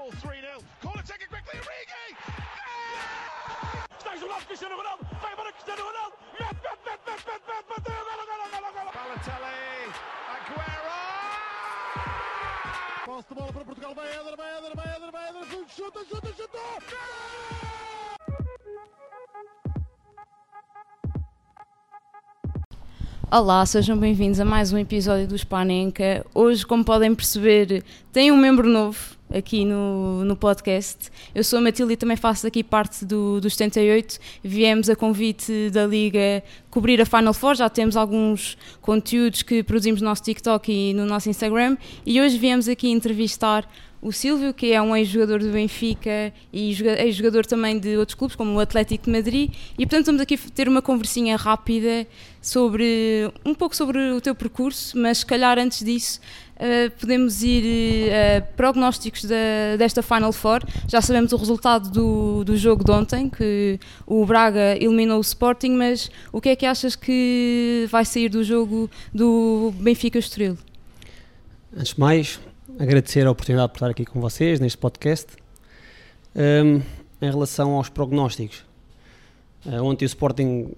Liverpool 3 0. Corner taken quickly. Origi! Está isolado Cristiano Ronaldo. Vai embora Cristiano Ronaldo. Mete, mete, mete, bateu. Golo, golo, golo, golo. Balotelli. Aguero! Posse de bola para Portugal, vai Éder, vai Éder, vai Éder, vai Éder, chuta, chuta, chuta! Olá, sejam bem-vindos a mais um episódio do Spanenka. Hoje, como podem perceber, tem um membro novo aqui no, no podcast. Eu sou a Matilde e também faço aqui parte do, do 78. Viemos a convite da Liga cobrir a Final Four, já temos alguns conteúdos que produzimos no nosso TikTok e no nosso Instagram e hoje viemos aqui entrevistar o Silvio, que é um ex-jogador do Benfica e ex-jogador também de outros clubes, como o Atlético de Madrid, e portanto estamos aqui a ter uma conversinha rápida sobre um pouco sobre o teu percurso, mas se calhar antes disso uh, podemos ir a uh, prognósticos desta Final Four. Já sabemos o resultado do, do jogo de ontem, que o Braga eliminou o Sporting, mas o que é que achas que vai sair do jogo do Benfica Estoril? Antes de mais, agradecer a oportunidade por estar aqui com vocês neste podcast. Um, em relação aos prognósticos, uh, ontem o Sporting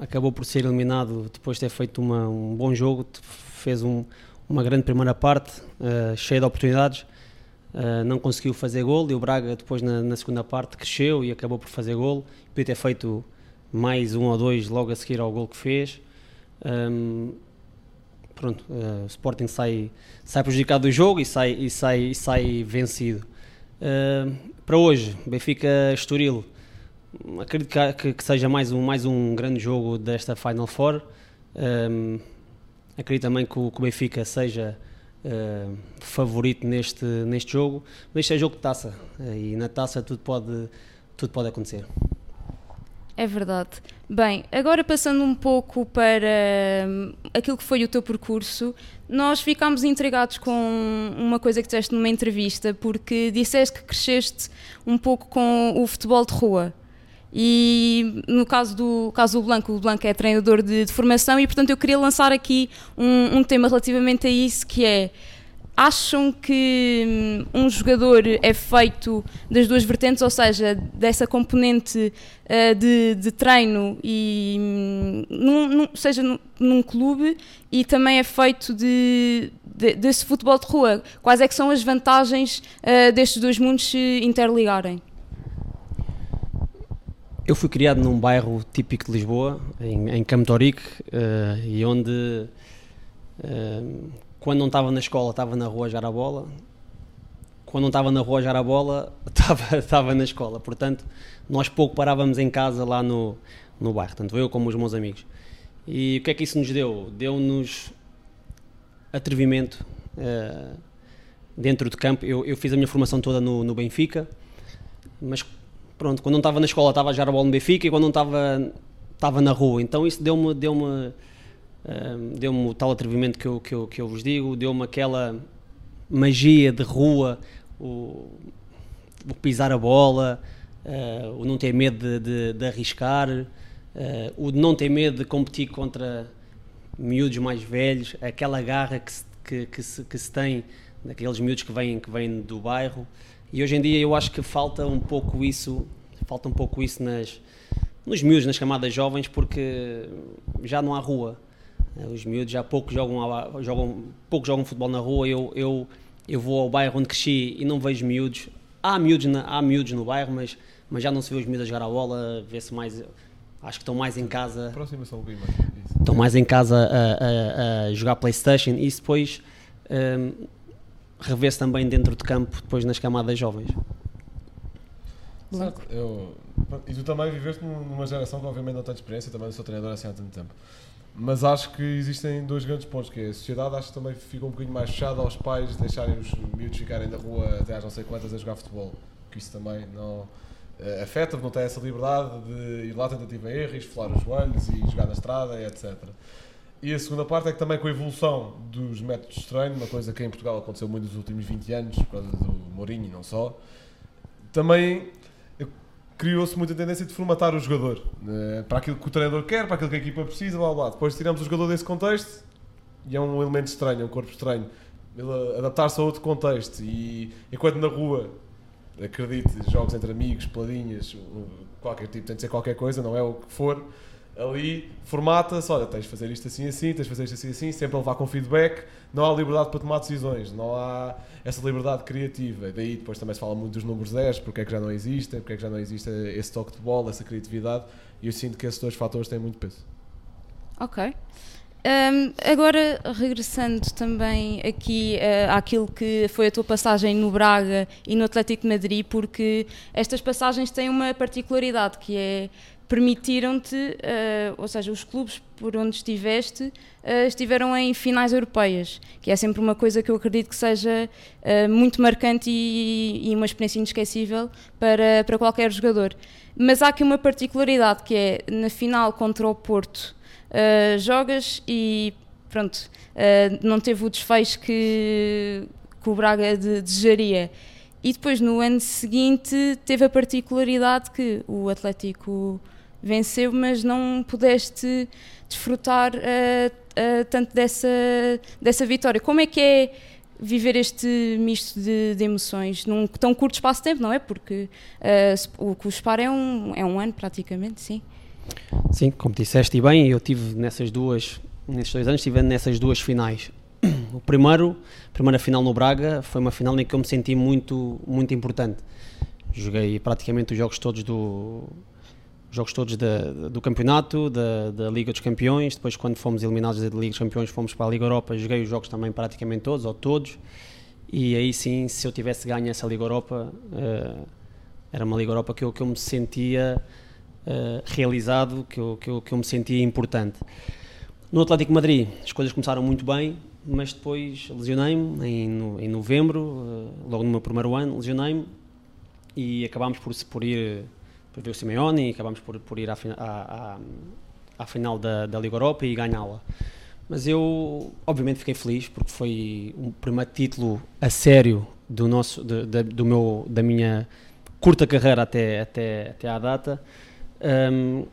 acabou por ser eliminado depois de ter feito uma, um bom jogo, fez um, uma grande primeira parte, uh, cheia de oportunidades, uh, não conseguiu fazer gol e o Braga depois na, na, segunda parte cresceu e acabou por fazer gol, podia ter feito mais um ou dois logo a seguir ao gol que fez. Um, pronto, uh, o Sporting sai, sai prejudicado do jogo e sai, e sai, e sai vencido. Uh, para hoje, Benfica Estoril, acredito que, que, seja mais um, mais um grande jogo desta Final Four. Um, acredito também que o, que o Benfica seja uh, favorito neste, neste jogo, mas este é jogo de taça e na taça tudo pode, tudo pode acontecer. É verdade. Bem, agora passando um pouco para hum, aquilo que foi o teu percurso, nós ficámos intrigados com uma coisa que disseste numa entrevista, porque disseste que cresceste um pouco com o futebol de rua. E no caso do caso do Blanco, o Blanco é treinador de, de formação e, portanto, eu queria lançar aqui um, um tema relativamente a isso, que é acham que hum, um jogador é feito das duas vertentes, ou seja, dessa componente uh, de, de, treino e hum, num, num, seja num, num, clube e também é feito de, de, desse futebol de rua. Quais é que são as vantagens uh, destes dois mundos se interligarem? Eu fui criado num bairro típico de Lisboa, em, em Campo Torique, uh, e onde quando não estava na escola, estava na rua a jogar a bola. Quando não estava na rua a jogar a bola, estava, estava na escola. Portanto, nós pouco parávamos em casa lá no, no bairro, tanto eu como os meus amigos. E o que é que isso nos deu? Deu-nos atrevimento uh, dentro de campo. Eu, eu, fiz a minha formação toda no, no Benfica, mas pronto, quando não estava na escola estava a jogar a bola no Benfica e quando não estava, estava na rua. Então isso deu-me deu-me deu-me o tal atrevimento que eu, que eu, que eu vos digo, deu-me aquela magia de rua, o, o pisar a bola, uh, o não ter medo de, de, de arriscar, uh, o de não ter medo de competir contra miúdos mais velhos, aquela garra que se, que, que se, que se tem daqueles miúdos que vêm, que vêm do bairro. E hoje em dia eu acho que falta um pouco isso, falta um pouco isso nas, nos miúdos, nas camadas jovens, porque já não há rua. Eh, os miúdos já pouco jogam, jogam, pouco jogam futebol na rua. Eu, eu, eu vou ao bairro onde cresci e não vejo miúdos. Há miúdos, na, há miúdos no bairro, mas, mas já não se vê os miúdos a jogar a bola. Vê-se mais. Acho que estão mais em casa. Bocadinho mais. Estão mais em casa a, a, a jogar Playstation e isso depois um, ehm, revê-se também dentro de campo, depois nas camadas jovens. Certo. Eu, e tu também viveste numa geração que obviamente não tem experiência, também sou treinador assim há tanto tempo. Mas acho que existem dois grandes pontos, que é a sociedade acho que também fica um bocadinho mais fechada aos pais deixarem os miúdos ficarem na rua até às não sei quantas a jogar futebol, que isso também não uh, afeta, não tem essa liberdade de ir lá tentativa e erro, esfolar os joelhos e jogar na estrada, etc. E a segunda parte é que também com a evolução dos métodos de treino, uma coisa que em Portugal aconteceu muito nos últimos 20 anos, por causa do Mourinho e não só, também criou-se muita tendência de formatar o jogador uh, para aquilo que o treinador quer, para aquilo que a equipa precisa, blá, blá. Depois tiramos o jogador desse contexto e é um elemento estranho, é um corpo estranho. Ele adaptar-se a outro contexto e enquanto na rua acredite, jogos entre amigos, peladinhas, qualquer tipo, tem de ser qualquer coisa, não é o que for. Ali formata-se, olha, tens de fazer isto assim assim, tens de fazer isto assim assim, sempre a levar com feedback, não há liberdade para tomar decisões, não há essa liberdade criativa. Daí depois também se fala muito dos números 10, porque é que já não existem, porque é que já não existe esse toque de bola, essa criatividade, e eu sinto que esses dois fatores têm muito peso. Ok. Um, agora, regressando também aqui uh, àquilo que foi a tua passagem no Braga e no Atlético de Madrid, porque estas passagens têm uma particularidade que é permitiram-te, uh, ou seja, os clubes por onde estiveste uh, estiveram em finais europeias, que é sempre uma coisa que eu acredito que seja uh, muito marcante e, e, uma experiência inesquecível para, para qualquer jogador. Mas há aqui uma particularidade que é na final contra o Porto jogas e pronto, não teve o desfecho que, que o Braga de, desejaria. E depois no ano seguinte teve a particularidade que o Atlético venceu, mas não pudeste desfrutar uh, tanto dessa, dessa vitória. Como é que é viver este misto de, de, emoções num tão curto espaço de tempo, não é? Porque uh, o separa é um, é um ano praticamente, sim. Sim, como disseste e bem, eu tive nessas duas, nesses dois anos, estive nessas duas finais. O primeiro, a primeira final no Braga, foi uma final em que eu me senti muito, muito importante. Joguei praticamente os jogos todos do jogos todos do campeonato, da, Liga dos Campeões. Depois, quando fomos eliminados da Liga dos Campeões, fomos para a Liga Europa. Joguei os jogos também praticamente todos, ou todos. E aí sim, se eu tivesse ganho essa Liga Europa, uh, era uma Liga Europa que eu, que eu me sentia uh, realizado, que eu, que, eu, que eu me sentia importante. No Atlético Madrid, as coisas começaram muito bem, mas depois lesionei-me em, em novembro, uh, logo no meu primeiro ano, lesionei-me e acabámos por, por ir por ver o Simeone e acabámos por, por ir à, à, à final da, da Liga Europa e ganhá-la. Mas eu, obviamente, fiquei feliz porque foi o primeiro título a sério do nosso, de, de, do meu, da minha curta carreira até, até, até à data um,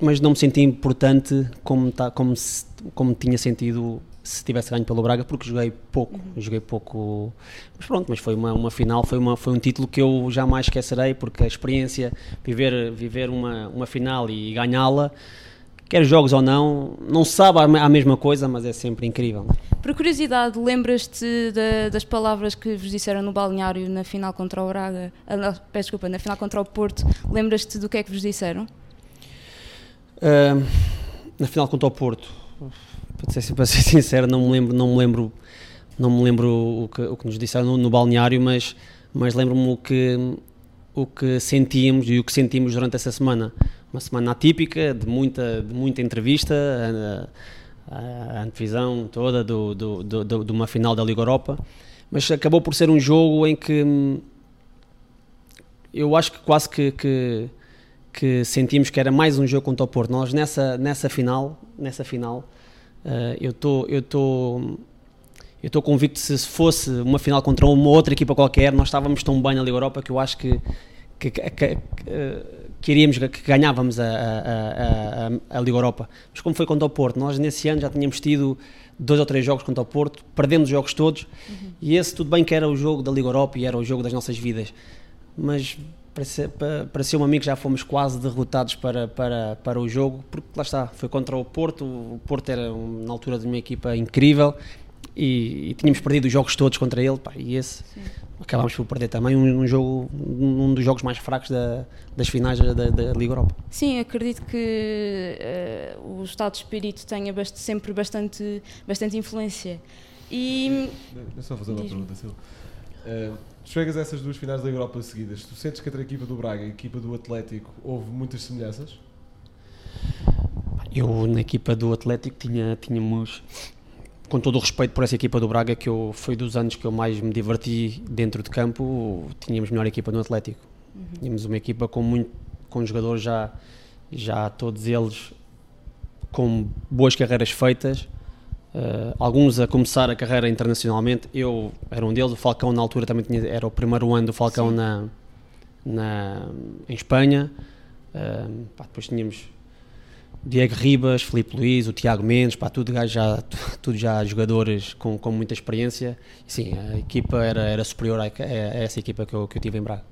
mas não me senti importante como, tá, como, se, como tinha sentido se tivesse ganho pelo Braga, porque joguei pouco, uhum. joguei pouco, mas pronto, mas foi uma, uma final, foi, uma, foi um título que eu jamais esquecerei, porque a experiência, viver, viver uma, uma final e ganhá-la, quer jogos ou não, não sabe a mesma coisa, mas é sempre incrível. Por curiosidade, lembras-te das palavras que vos disseram no balneário na final contra o Braga? Ah, peço desculpa, na final contra o Porto, lembras-te do que é que vos disseram? Uh, na final contra o Porto, para ser, para ser sincero, não me lembro, não me lembro, não me lembro o que, o que nos disseram no, no balneário, mas, mas lembro-me o que, o que sentíamos e o que sentimos durante essa semana uma semana atípica, de muita, de muita entrevista, a, a, antevisão toda do, do, do, de uma final da Liga Europa, mas acabou por ser um jogo em que hum, eu acho que quase que, que, que sentimos que era mais um jogo contra o Porto. Nós nessa, nessa final, nessa final uh, eu estou eu estou eu estou convicto que se fosse uma final contra uma outra equipa qualquer, nós estávamos tão bem na Liga Europa que eu acho que, que, que, que queríamos que ganhávamos a, a, a, a, Liga Europa. Mas como foi contra o Porto, nós nesse ano já tínhamos tido dois ou três jogos contra o Porto, perdemos os jogos todos, uhum. e esse tudo bem que era o jogo da Liga Europa e era o jogo das nossas vidas, mas parecia, parecia-me a mim que já fomos quase derrotados para, para, para o jogo, porque lá está, foi contra o Porto, o Porto era na altura de uma equipa incrível, e, e, tínhamos perdido os jogos todos contra ele, pá, e esse Sim. acabámos por perder também um, um, jogo, um dos jogos mais fracos da, das finais da, da, Liga Europa. Sim, acredito que uh, o estado de espírito tenha bast sempre bastante, bastante influência. E... Deixa só fazer uma pergunta, Silvio. Uh, chegas a essas duas finais da Europa seguidas, tu sentes que entre a equipa do Braga e a equipa do Atlético houve muitas semelhanças? Eu na equipa do Atlético tinha, tínhamos com todo o respeito por essa equipa do Braga, que eu, foi dos anos que eu mais me diverti dentro de campo, tínhamos melhor equipa no Atlético. Uhum. Tínhamos uma equipa com, muito, com jogadores já, já todos eles com boas carreiras feitas, uh, alguns a começar a carreira internacionalmente. Eu era um deles, o Falcão na altura também tinha, era o primeiro ano do Falcão na, na, em Espanha. Uh, pá, depois tínhamos Diego Ribas, Felipe Luiz, o Tiago Mendes, pá, tudo, já, tudo já jogadores com, com muita experiência. sim, a equipa era, era superior a, a, essa equipa que eu, que eu tive em Braga.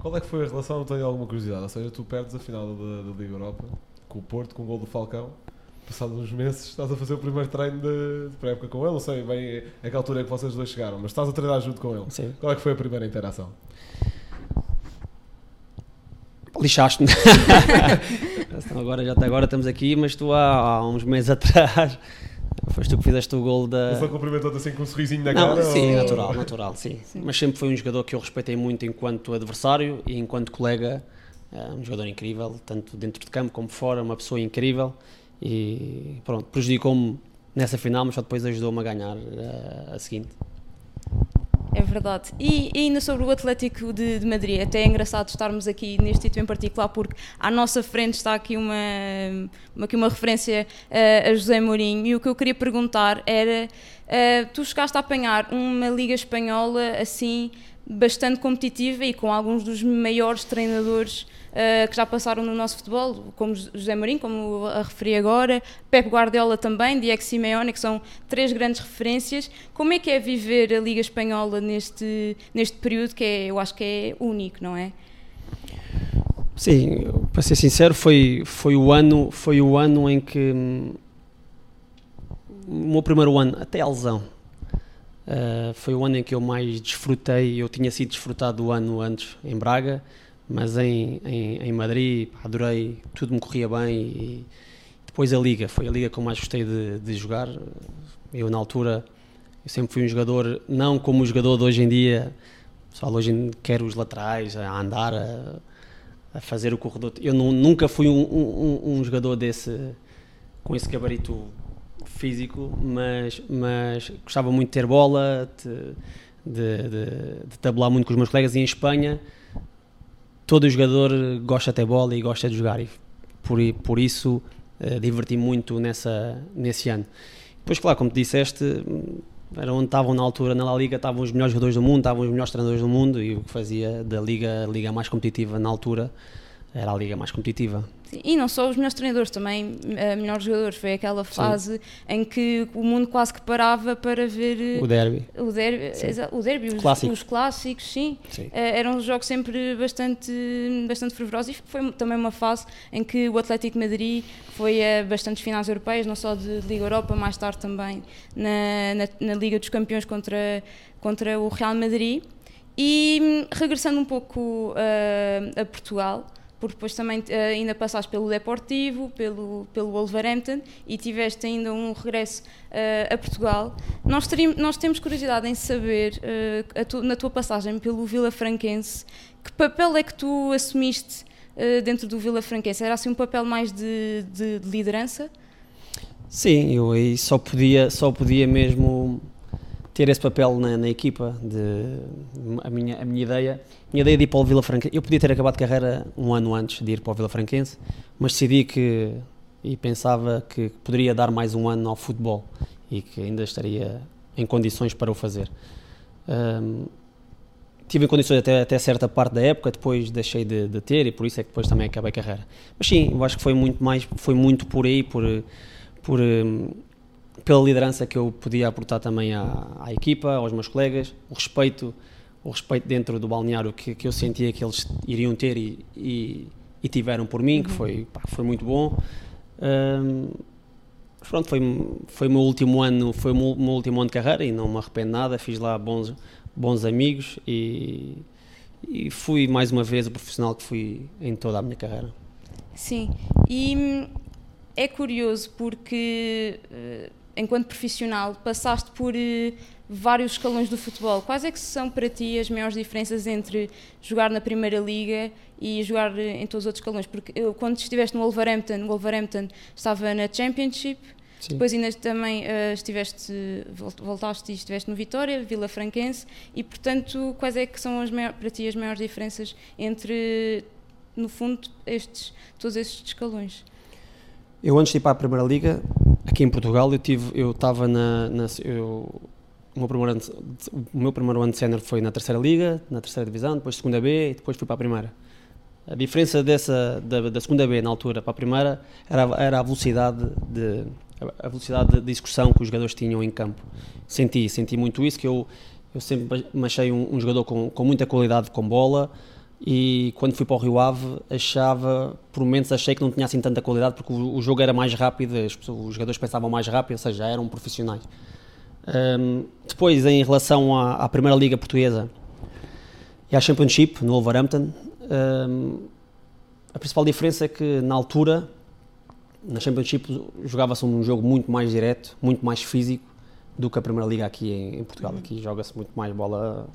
Qual é que foi a relação? Eu tenho alguma curiosidade. Ou seja, tu perdes a final da, da Liga Europa com o Porto, com o gol do Falcão. Passados uns meses, estás a fazer o primeiro treino de, de pré-época com ele. Não sei bem a que altura é que vocês dois chegaram, mas estás a treinar junto com ele. Sim. Qual é que foi a primeira interação? Lixaste-me. Então agora, já até agora estamos aqui, mas tu há, há uns meses atrás foste tu que fizeste o gol da. Ele só cumprimentou-te assim com um sorrisinho na Não, cara? sim, ou- natural, natural, sim. Mas sempre foi um jogador que eu respeitei muito enquanto adversário e enquanto colega. É um jogador incrível, tanto dentro de campo como fora, uma pessoa incrível. E pronto, prejudicou-me nessa final, mas só depois ajudou-me a ganhar eh, a seguinte. É verdade. E, e ainda sobre o Atlético de, de Madrid, até é engraçado estarmos aqui neste título em particular, porque à nossa frente está aqui uma, uma, aqui uma referência eh, a José Mourinho. E o que eu queria perguntar era: eh, tu chegaste a apanhar uma Liga Espanhola assim bastante competitiva e com alguns dos maiores treinadores eh, que já passaram no nosso futebol, como José Mourinho, como a referi agora, Pep Guardiola também, Diego Simeone, que são três grandes referências. Como é que é viver a Liga Espanhola neste, neste período que é, eu acho que é único, não é? Sim, para ser sincero, foi, foi, o ano, foi o ano em que hum, o meu primeiro ano, até a lesão, uh, foi o ano em que eu mais desfrutei. Eu tinha sido desfrutado o ano antes em Braga, mas em, em, em Madrid adorei, tudo me corria bem. E depois a Liga, foi a Liga que eu mais gostei de, de jogar. Eu, na altura, eu sempre fui um jogador, não como o jogador de hoje em dia, pessoal hoje quer os laterais, a andar, a, a fazer o corredor. Eu nu- nunca fui um- um- um jogador desse com esse gabarito físico, mas, mas gostava muito de ter bola, de, de, de- de tabular muito com os meus colegas. E em Espanha, todo jogador gosta de ter bola e gosta de jogar. E por, por isso, eh, diverti muito nessa, nesse ano. Depois, claro, como tu disseste, hum, era onde estavam na altura na La Liga, estavam os melhores jogadores do mundo, estavam os melhores treinadores do mundo e o que fazia da Liga a Liga mais competitiva na altura era a Liga mais competitiva. Sim, E não só os melhores treinadores, também eh, melhores jogadores. Foi aquela fase em que o mundo quase que parava para ver eh, O derby. o derby, Sim. o derby os, Clássicos. os clássicos, sim. Sim. Eh, eram jogos sempre bastante, bastante fervorosos e foi também uma fase em que o Atlético de Madrid foi a bastantes finais europeias, não só de Liga Europa, mais tarde também na, na, na Liga dos Campeões contra, contra o Real Madrid. E hum, regressando um pouco eh, a Portugal, porque depois também eh, ainda passaste pelo Deportivo, pelo, pelo Wolverhampton e tiveste ainda um regresso eh, a Portugal. Nós, teríamos, nós temos curiosidade em saber, a tu- na tua passagem pelo Vila Franquense, que papel é que tu assumiste eh, dentro do Vila Franquense? Era assim um papel mais de, de- de liderança? Sim, eu aí só podia, só podia mesmo ter esse papel na, na equipa. De, a, minha, a minha ideia, a minha ideia de ir para o Vila Franquense, eu podia ter acabado de carreira um ano antes de ir para o Vila Franquense, mas decidi que e pensava que poderia dar mais um ano ao futebol e que ainda estaria em condições para o fazer. Ahm, tive em condições até, até certa parte da época, depois deixei de, de ter e por isso é que depois também acabei a carreira. Mas sim, eu acho que foi muito mais, foi muito por aí, por, por, hum, pela liderança que eu podia aportar também à, à equipa, aos meus colegas, o respeito, o respeito dentro do balneário que, que eu sentia que eles iriam ter e, e, e tiveram por mim, que foi, pá, foi muito bom. Mas pronto, foi, foi meu último ano, foi o meu, último ano de carreira e não me arrependo nada, fiz lá bons, bons amigos e, e fui mais uma vez o profissional que fui em toda a minha carreira. Sim, e é curioso porque, eh, enquanto profissional, passaste por eh, vários escalões do futebol. Quais é que são para ti as maiores diferenças entre jogar na Primeira Liga e jogar eh, em todos os outros escalões? Porque eu, quando estiveste no Wolverhampton, o Wolverhampton estava na Championship, Sim. depois ainda também eh, estiveste, vol- voltaste e estiveste no Vitória, Vila Franquense, e portanto, quais é que são as maior- para ti as maiores diferenças entre, no fundo, estes, todos estes escalões? Eu antes de ir para a Primeira Liga, aqui em Portugal, eu tive, eu estava na, na- eu, o meu primeiro ano, o meu primeiro ano de sénior foi na Terceira Liga, na Terceira Divisão, depois Segunda B e depois fui para a Primeira. A diferença dessa da, da Segunda B na altura para a Primeira era, era a velocidade de a velocidade de execução que os jogadores tinham em campo. Senti, senti muito isso que eu eu sempre me achei um, um jogador com, com muita qualidade com bola, e quando fui para o Rio Ave achava, por momentos achei que não tinha assim tanta qualidade porque o, o jogo era mais rápido, os jogadores pensavam mais rápido, ou seja, já eram profissionais. Ahm, depois, em relação à, à Primeira Liga Portuguesa e à Championship, no Wolverhampton, ahm, a principal diferença é que na altura, na Championship, jogava-se um jogo muito mais direto, muito mais físico do que a Primeira Liga aqui em, em Portugal. Aqui joga-se muito mais bola.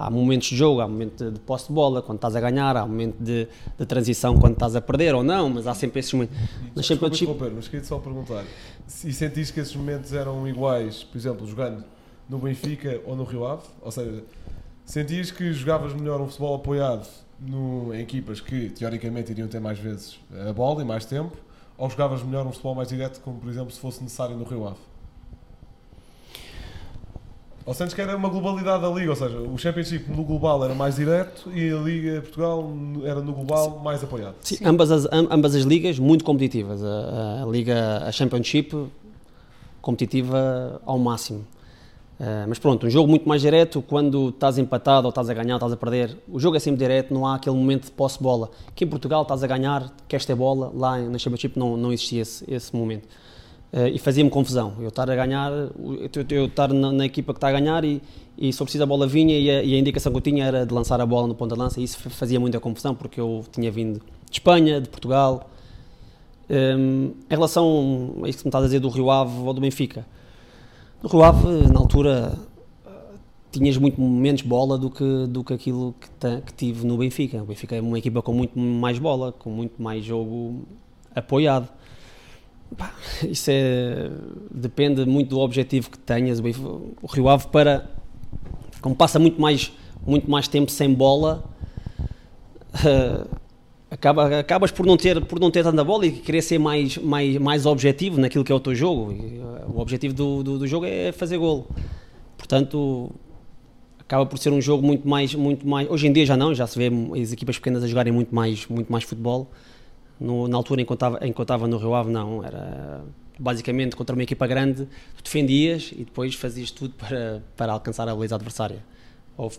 Há momentos de jogo, há momento de, de posse de bola quando estás a ganhar, há momento de, de transição quando estás a perder ou não, mas há sempre esses momentos. Na Desculpa Championship, mas queria só perguntar. Se sentiste que esses momentos eram iguais, por exemplo, jogando no Benfica ou no Rio Ave? Ou seja, sentias que jogavas melhor um futebol apoiado no, em equipas que teoricamente iriam ter mais vezes a bola e mais tempo? Ou jogavas melhor um futebol mais direto, como por exemplo se fosse necessário no Rio Ave? Ou sentes que era uma globalidade da liga, ou seja, o Championship no global era mais direto e a Liga Portugal era no global mais apoiado? Sim, ambas, as, am- ambas as ligas muito competitivas. A, a liga, a Championship, competitiva ao máximo. Eh, mas pronto, um jogo muito mais direto, quando estás empatado ou estás a ganhar, ou estás a perder, o jogo é sempre direto, não há aquele momento de posse de bola. Aqui em Portugal estás a ganhar, queres ter bola, lá na Championship não, não existia esse, esse momento. Eh, e fazia-me confusão, eu estar a ganhar, eu, estar na, na equipa que está a ganhar e, e se eu preciso a bola vinha e a, e a indicação que eu tinha era de lançar a bola no ponto de lança e isso fa- fazia muita confusão porque eu tinha vindo de Espanha, de Portugal. Hum, em relação a isso que me estás a dizer do Rio Ave ou do Benfica, no Rio Ave, na altura, eh, tinhas muito menos bola do que, do que aquilo que, que tive no Benfica. O Benfica é uma equipa com muito mais bola, com muito mais jogo apoiado. Isso é, depende muito do objetivo que tenhas. O Rio Ave, para, como passa muito mais, muito mais tempo sem bola, eh, acaba, acabas por não, ter, por não ter tanta bola e querer ser mais, mais, mais objetivo naquilo que é o teu jogo. Eh, o objetivo do, do, do jogo é fazer golo. Portanto, acaba por ser um jogo muito mais, muito mais. Hoje em dia já não, já se vê as equipas pequenas a jogarem muito mais, muito mais futebol. No- na altura em que eu estava- no Rio Ave, não. Era basicamente contra uma equipa grande, tu defendias e depois fazias tudo para, para alcançar a baliza adversária. Ou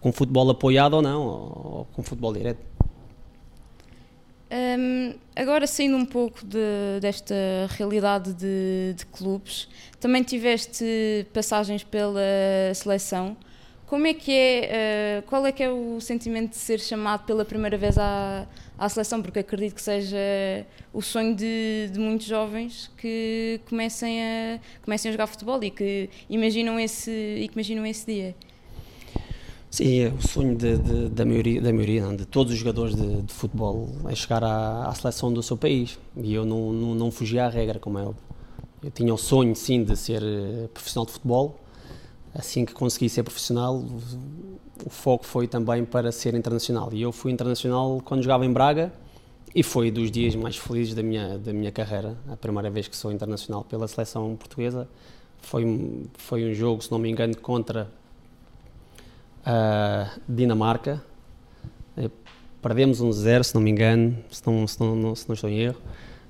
com futebol apoiado ou não, ou, ou com futebol direto. Hum, agora saindo um pouco de- desta realidade de, de clubes, também tiveste passagens pela seleção. Como é que é, eh, qual é que é o sentimento de ser chamado pela primeira vez à, à seleção? Porque acredito que seja o sonho de, de muitos jovens que comecem a, comecem a jogar futebol e que imaginam esse, e que imaginam esse dia. Sim, é o sonho de- de- da maioria, da maioria não, de todos os jogadores de, de futebol é chegar à, à seleção do seu país e eu não, não, não fugia à regra, como é óbvio. Eu tinha o sonho, sim, de ser eh, profissional de futebol. Assim que consegui ser profissional, o, foco foi também para ser internacional. E eu fui internacional quando jogava em Braga e foi dos dias mais felizes da minha, da minha carreira. A primeira vez que sou internacional pela seleção portuguesa foi, foi um jogo, se não me engano, contra a Dinamarca. Eh, Perdemos um 0, se não me engano, se não, se não, se não estou em erro.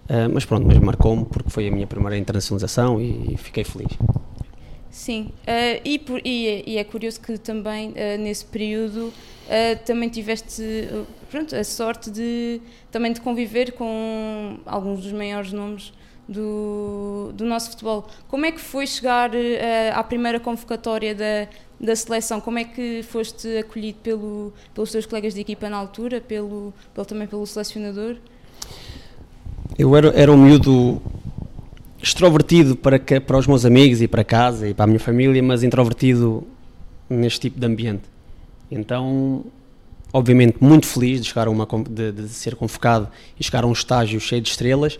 Eh, mas pronto, mas marcou-me porque foi a minha primeira internacionalização e, fiquei feliz. Sim, eh, e, por- e e é curioso que também eh, nesse período eh, também tiveste pronto, a sorte de também de conviver com alguns dos maiores nomes do, do nosso futebol. Como é que foi chegar à primeira convocatória da, da seleção? Como é que foste acolhido pelo, pelos teus colegas de equipa na altura, pelo, pelo, também pelo selecionador? Eu era, era um miúdo extrovertido para, que- para os meus amigos e para casa e para a minha família, mas introvertido neste tipo de ambiente. Então, obviamente, muito feliz de, chegar uma, de, de ser convocado e chegar a um estágio cheio de estrelas,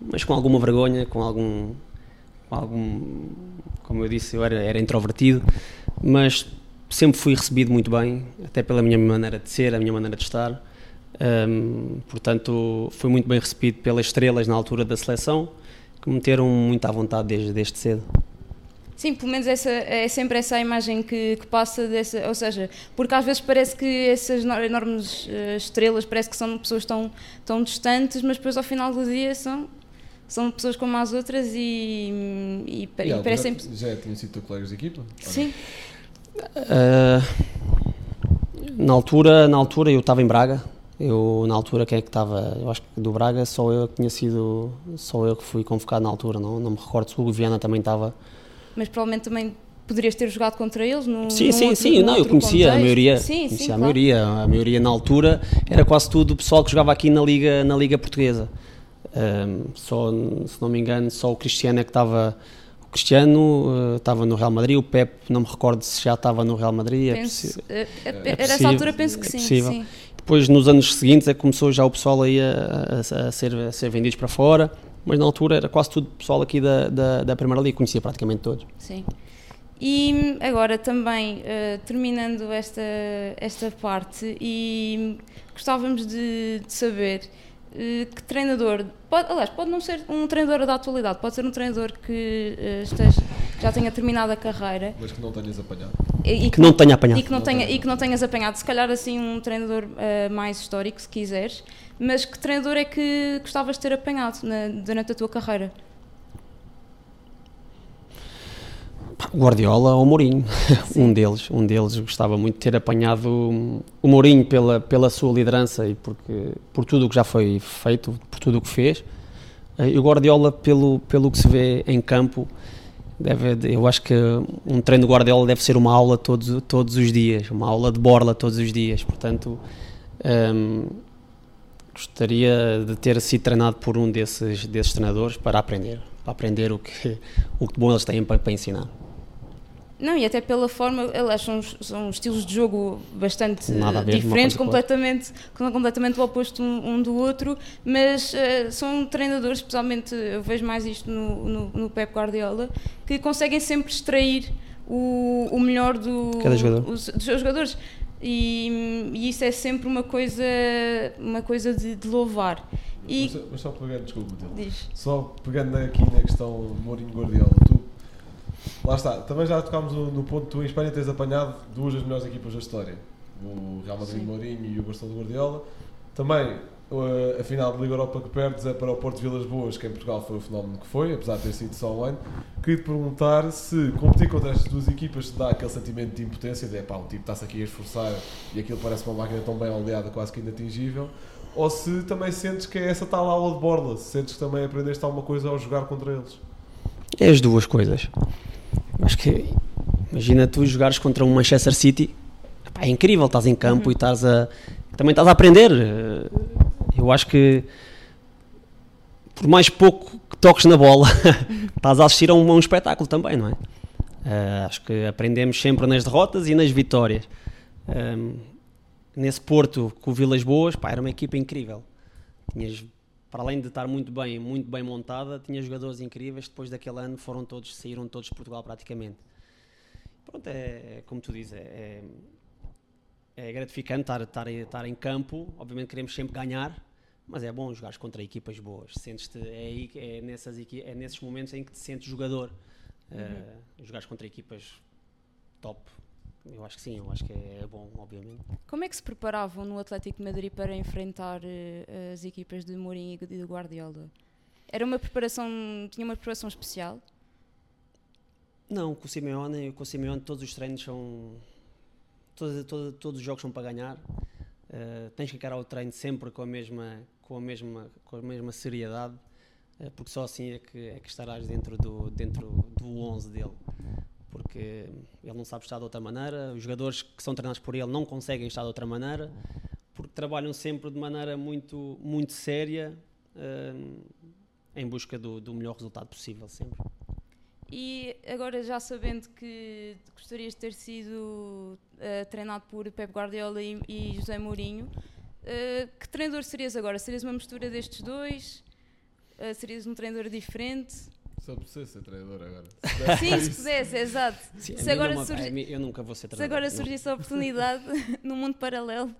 mas com alguma vergonha, com algum, com algum como eu disse, eu era, era introvertido, mas sempre fui recebido muito bem, até pela minha maneira de ser, a minha maneira de estar. Hum, portanto, fui muito bem recebido pelas estrelas na altura da seleção, que me meteram muito à vontade desde, desde cedo. Sim, pelo menos essa, é sempre essa a imagem que, que passa dessa, ou seja, porque às vezes parece que essas no- enormes eh, estrelas parece que são pessoas tão, tão distantes, mas depois ao final do dia são, são pessoas como as outras e, e, e alguns parecem... já, já tinham sido teus colegas de equipa? Sim, Na altura, na altura eu estava em Braga. Eu, na altura, quem é que estava? Eu acho que do Braga só eu que tinha sido. Só eu que fui convocado na altura, não, não me recordo se o Viana também estava. Mas provavelmente também poderias ter jogado contra eles no Sim, num sim, outro- sim. Não, eu conhecia a contexto. maioria. Sim, conhecia sim, a claro. maioria. A maioria na altura era quase tudo o pessoal que jogava aqui na Liga, na Liga Portuguesa. Ahm, só, se não me engano, só o Cristiano é que estava. Cristiano eh, estava no Real Madrid, o Pep, não me recordo se já estava no Real Madrid. é Penso, eh, eh, é era essa altura penso que é sim, sim. Depois, nos anos seguintes, é que começou já o pessoal aí a, a- a ser, a ser vendidos para fora, mas na altura era quase tudo pessoal aqui da, da, da Primeira Liga, conhecia praticamente todos. Sim. E agora também, eh, terminando esta, esta parte, e gostávamos de, de saber eh, que treinador, pode, aliás, pode não ser um treinador da atualidade, pode ser um treinador que, eh, esteja, que já tenha terminado a carreira Mas que não tenhas apanhado. E, e Que não tenha apanhado. e que não, tenha, e que não tenhas apanhado, se calhar assim um treinador eh, mais histórico, se quiseres, mas que treinador é que gostavas de ter apanhado na- durante a tua carreira? Guardiola ou Mourinho, um deles, um deles gostava muito de ter apanhado o Mourinho pela, pela sua liderança e porque, por tudo o que já foi feito, por tudo o que fez, Eh, e o Guardiola pelo, pelo que se vê em campo, deve, eu acho que um treino do Guardiola deve ser uma aula todos, todos os dias, uma aula de borla todos os dias, portanto ehm, gostaria de ter sido treinado por um desses, desses treinadores para aprender, para aprender o que, o que de bom eles têm para, para ensinar. Não, e até pela forma, aliás, são, são estilos de jogo bastante eh, diferentes, completamente, com- completamente o oposto um, um do outro, mas eh, são treinadores, especialmente eu vejo mais isto no, no, no Pep Guardiola, que conseguem sempre extrair o, o melhor do, Cada jogador. os- dos seus jogadores. E, e isso é sempre uma coisa, uma coisa de, de louvar. E Mas, mas só pegando, desculpa, diz, Só pegando aqui na questão Mourinho Guardiola, tu, lá está, também já tocámos no, no ponto que tu em Espanha tens apanhado duas das melhores equipas da história, o Real Madrid Sim. Mourinho e o Barcelona Guardiola. Também uh, a final da Liga Europa que perdes é para o Porto de Vilas Boas, que em Portugal foi o fenómeno que foi, apesar de ter sido só um ano. Queria te perguntar se competir contra estas duas equipas te dá aquele sentimento de impotência, de pá, o tipo está-se aqui a esforçar e aquilo parece uma máquina tão bem oleada, quase que inatingível. Ou se também sentes que é essa tal aula de borla, se sentes que também aprendeste alguma coisa ao jogar contra eles. É as duas coisas. Acho que imagina tu jogares contra um Manchester City, Epá, é incrível, estás em campo e estás a também estás a aprender. Eh, Eu acho que por mais pouco que toques na bola, estás a assistir a um, a um espetáculo também, não é? Eh, acho que aprendemos sempre nas derrotas e nas vitórias. Ehm, nesse Porto com o Vilas Boas, pá, era uma equipa incrível. Tinhas, para além de estar muito bem, muito bem montada, tinha jogadores incríveis. Depois daquele ano foram todos, saíram todos de Portugal praticamente. Pronto, é, é como tu dizes, é, é, é gratificante estar, estar, estar em campo. Obviamente queremos sempre ganhar, mas é bom jogar contra equipas boas. Sentes-te, é, aí é, nessas, é nesses momentos em que te sentes jogador. Uh, jogares contra equipas top. Eu acho que sim, eu acho que é bom, obviamente. como é que se preparavam no Atlético de Madrid para enfrentar eh, as equipas de Mourinho e de Guardiola? Era uma preparação, tinha uma preparação especial? Não, com o Simeone, com o Simeone todos os treinos são. Todos, todos, todos os jogos são para ganhar. Uh, tens que encarar o treino sempre com a mesma, com a mesma, com a mesma seriedade, uh, porque só assim é que, é que estarás dentro do, dentro do 11 dele. Porque ele não sabe estar de outra maneira, os jogadores que são treinados por ele não conseguem estar de outra maneira, porque trabalham sempre de maneira muito, muito séria, uh, em busca do, do melhor resultado possível, sempre. E agora já sabendo que gostarias de ter sido eh, treinado por Pep Guardiola e, e José Mourinho, eh, que treinador serias agora? Serias uma mistura destes dois? Eh, serias um treinador diferente? Só precisa ser treinador agora. Sim, se pudesse, exato. Sim, a Se agora, não surgi- a mim- eu nunca vou ser se treinador. agora não. surgisse a oportunidade num mundo paralelo.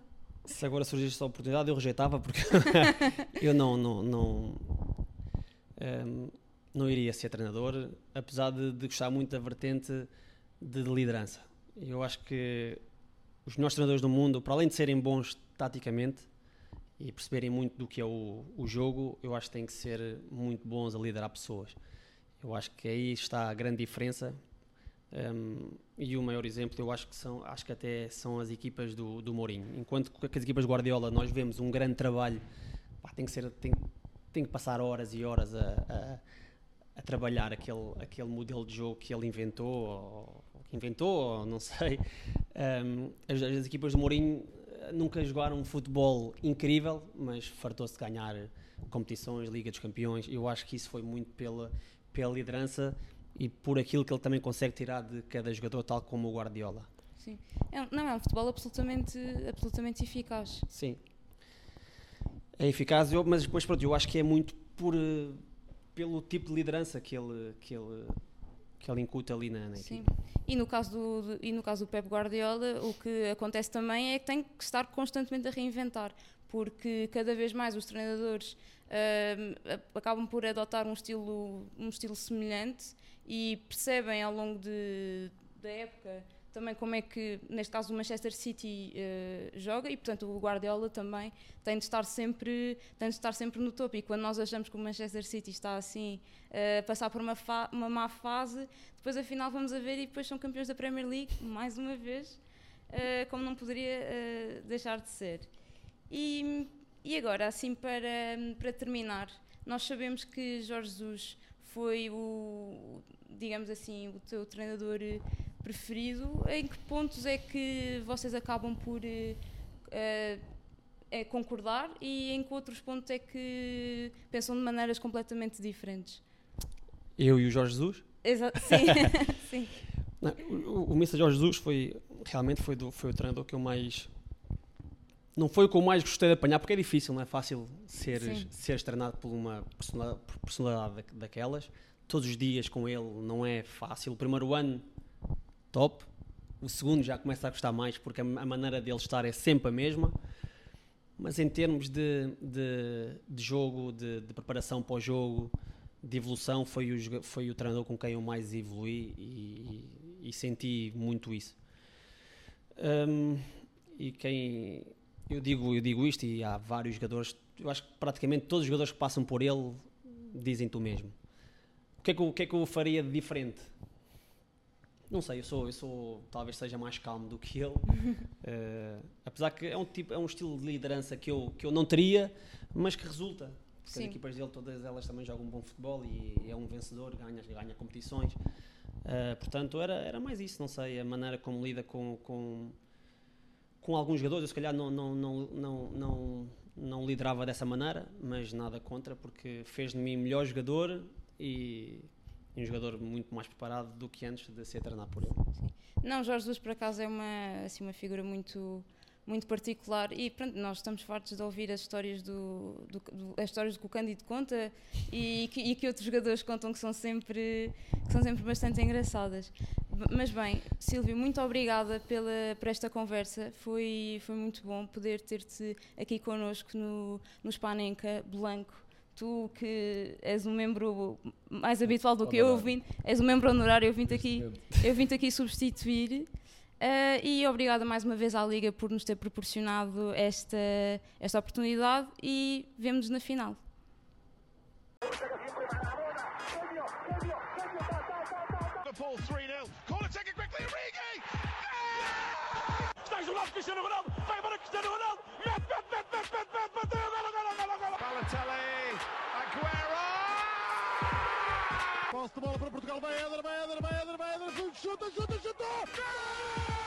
Se agora surgisse essa oportunidade, eu rejeitava porque eu não, não, não, ehm, não iria ser treinador, apesar de, de gostar muito da vertente de liderança. Eu acho que os melhores treinadores do mundo, para além de serem bons taticamente e perceberem muito do que é o, o jogo, eu acho que têm que ser muito bons a liderar pessoas. Eu acho que aí está a grande diferença. Um, e o maior exemplo eu acho que são acho que até são as equipas do, do Mourinho. Enquanto que as equipas Guardiola nós vemos um grande trabalho pá, tem que ser tem, tem que passar horas e horas a, a, a, trabalhar aquele aquele modelo de jogo que ele inventou ou, ou inventou ou não sei. Um, as, as, equipas de Mourinho eh, nunca jogaram um futebol incrível mas fartou-se de ganhar competições Liga dos Campeões. Eu acho que isso foi muito pela pela liderança e por aquilo que ele também consegue tirar de cada jogador, tal como o Guardiola. Sim. É, não, é um futebol absolutamente, absolutamente eficaz. Sim. É eficaz, eu, mas depois pronto, eu acho que é muito por, pelo tipo de liderança que ele, que ele, que ele incuta ali na, na Sim. Equipe. E no, caso do, do, e no caso do Pep Guardiola, o que acontece também é que tem que estar constantemente a reinventar, porque cada vez mais os treinadores uh, acabam por adotar um estilo, um estilo semelhante e percebem ao longo de, da época também como é que, neste caso, o Manchester City uh, joga e, portanto, o Guardiola também tem de estar sempre, tem de estar sempre no topo. E quando nós achamos que o Manchester City está assim uh, a passar por uma, uma má fase, depois, afinal, vamos a ver e depois são campeões da Premier League, mais uma vez, uh, como não poderia deixar de ser. E, e agora, assim, para, para terminar, nós sabemos que Jorge Jesus foi o, digamos assim, o teu treinador preferido. Em que pontos é que vocês acabam por uh, é concordar e em que outros pontos é que pensam de maneiras completamente diferentes? Eu e o Jorge Jesus? Exa sim, sim. Não, o, o Mr. Jorge Jesus foi, realmente foi, do, foi o treinador que eu mais não foi o que eu mais gostei de apanhar, porque é difícil, não é fácil seres, seres treinado por uma personalidade daquelas. Todos os dias com ele não é fácil. O primeiro ano, top. O segundo já começa a gostar mais, porque a maneira dele estar é sempre a mesma. Mas em termos de, de, de jogo, de, de, preparação para o jogo, de evolução, foi o, foi o treinador com quem eu mais evolui e, e, e senti muito isso. Um, e quem eu digo, eu digo isto e há vários jogadores, eu acho que praticamente todos os jogadores que passam por ele dizem-te o mesmo. O que, é que eu, o que é que eu faria de diferente? Não sei, eu sou, eu sou talvez seja mais calmo do que ele. uh, apesar que é um, tipo, é um estilo de liderança que eu, que eu não teria, mas que resulta. Porque Sim. as equipas dele, todas elas também jogam bom futebol e é um vencedor, ganha, ganha competições. Uh, portanto, era, era mais isso, não sei, a maneira como lida com, com com alguns jogadores, eu se calhar não, não, não, não, não, não liderava dessa maneira, mas nada contra, porque fez de mim melhor jogador e, um jogador muito mais preparado do que antes de ser treinado por ele. Sim. Não, Jorge Jesus, por acaso, é uma, assim, uma figura muito muito particular e pronto, nós estamos fartos de ouvir as histórias do, do, do as histórias que o Cândido conta e que, e que, outros jogadores contam que são sempre que são sempre bastante engraçadas. Mas bem, Silvio, muito obrigada pela, por esta conversa. Foi, foi muito bom poder ter-te aqui connosco no, no Spanenka Blanco. Tu que és um membro mais habitual do que eu, vim, és um membro honorário, eu vim aqui, eu vim aqui substituir Uh, e obrigada mais uma vez à Liga por nos ter proporcionado esta, esta oportunidade e vemos-nos na final. Liverpool Portugal vai Éder, vai Éder, vai Éder, vai Éder, chuta, chuta, chuta! chuta!